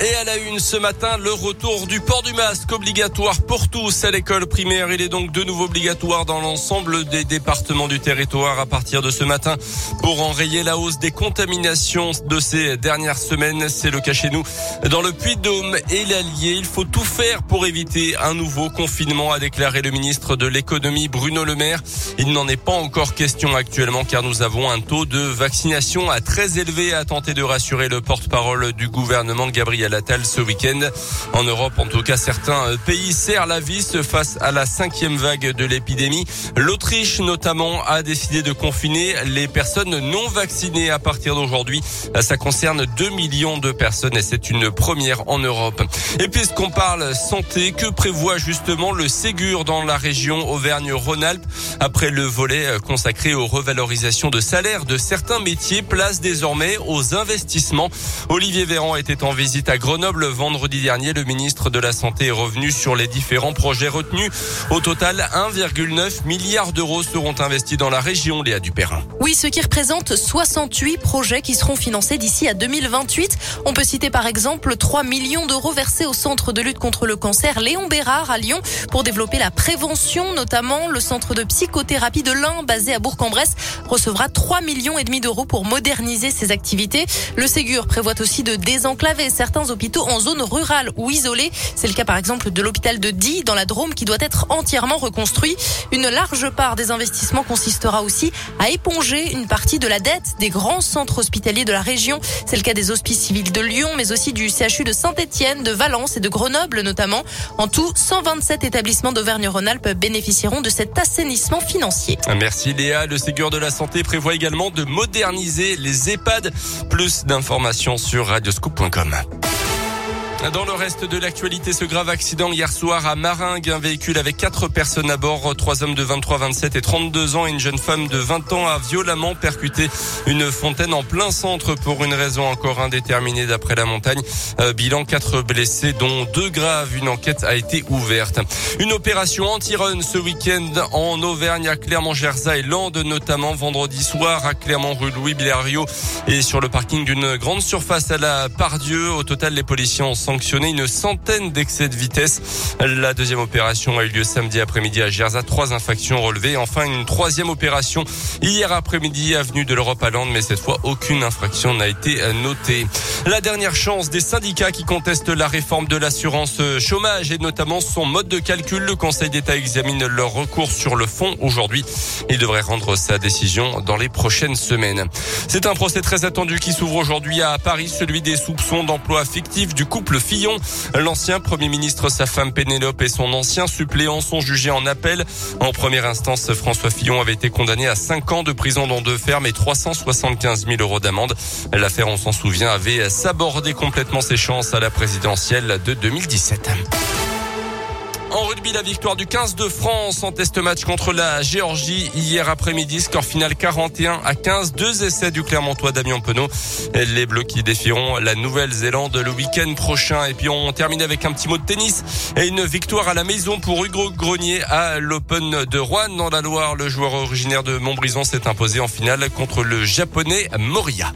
Et à la une ce matin, le retour du port du masque obligatoire pour tous à l'école primaire. Il est donc de nouveau obligatoire dans l'ensemble des départements du territoire à partir de ce matin pour enrayer la hausse des contaminations de ces dernières semaines. C'est le cas chez nous dans le Puy-de-Dôme et l'Allier. Il faut tout faire pour éviter un nouveau confinement, a déclaré le ministre de l'économie Bruno Le Maire. Il n'en est pas encore question actuellement car nous avons un taux de vaccination à très élevé, a tenté de rassurer le porte-parole du gouvernement Gabriel à Attal ce week-end. En Europe, en tout cas, certains euh, pays serrent la vis face à la cinquième vague de l'épidémie. L'Autriche, notamment, a décidé de confiner les personnes non vaccinées à partir d'aujourd'hui. Ça concerne 2 millions de personnes et c'est une première en Europe. Et puisqu'on parle santé, que prévoit justement le Ségur dans la région Auvergne-Rhône-Alpes après le volet euh, consacré aux revalorisations de salaire de certains métiers place désormais aux investissements. Olivier Véran était en visite à à Grenoble vendredi dernier. Le ministre de la Santé est revenu sur les différents projets retenus. Au total, 1,9 milliard d'euros seront investis dans la région, Léa Dupérin. Oui, ce qui représente 68 projets qui seront financés d'ici à 2028. On peut citer par exemple 3 millions d'euros versés au centre de lutte contre le cancer Léon Bérard à Lyon pour développer la prévention, notamment le centre de psychothérapie de l'Ain basé à Bourg-en-Bresse recevra 3 millions et demi d'euros pour moderniser ses activités. Le Ségur prévoit aussi de désenclaver certains hôpitaux en zone rurale ou isolée. C'est le cas par exemple de l'hôpital de Die dans la Drôme qui doit être entièrement reconstruit. Une large part des investissements consistera aussi à éponger une partie de la dette des grands centres hospitaliers de la région. C'est le cas des hospices civils de Lyon, mais aussi du CHU de Saint-Etienne, de Valence et de Grenoble notamment. En tout, 127 établissements d'Auvergne-Rhône-Alpes bénéficieront de cet assainissement financier. Merci Léa. Le Ségur de la Santé prévoit également de moderniser les EHPAD. Plus d'informations sur radioscoop.com. Dans le reste de l'actualité, ce grave accident hier soir à Maringue, un véhicule avec quatre personnes à bord, trois hommes de 23, 27 et 32 ans et une jeune femme de 20 ans a violemment percuté une fontaine en plein centre pour une raison encore indéterminée d'après la montagne. Euh, bilan quatre blessés dont deux graves. Une enquête a été ouverte. Une opération anti-run ce week-end en Auvergne à Clermont-Gerza et Landes notamment vendredi soir à Clermont rue Louis Blériot et sur le parking d'une grande surface à la Pardieu. Au total, les policiers ont sanctionné une centaine d'excès de vitesse. La deuxième opération a eu lieu samedi après-midi à Gerza. Trois infractions relevées. Enfin, une troisième opération hier après-midi avenue de l'Europe à Lande, mais cette fois, aucune infraction n'a été notée. La dernière chance des syndicats qui contestent la réforme de l'assurance chômage et notamment son mode de calcul. Le Conseil d'État examine leur recours sur le fond aujourd'hui. Il devrait rendre sa décision dans les prochaines semaines. C'est un procès très attendu qui s'ouvre aujourd'hui à Paris, celui des soupçons d'emploi fictif du couple Fillon. L'ancien Premier ministre, sa femme Pénélope et son ancien suppléant sont jugés en appel. En première instance, François Fillon avait été condamné à 5 ans de prison dans deux fermes et 375 000 euros d'amende. L'affaire, on s'en souvient, avait sabordé complètement ses chances à la présidentielle de 2017. En rugby, la victoire du 15 de France en test match contre la Géorgie hier après-midi. Score final 41 à 15. Deux essais du Clermontois Damien Penaud. Les Bleus qui défieront la Nouvelle-Zélande le week-end prochain. Et puis on termine avec un petit mot de tennis et une victoire à la maison pour Hugo Grenier à l'Open de Rouen dans la Loire. Le joueur originaire de Montbrison s'est imposé en finale contre le japonais Moria.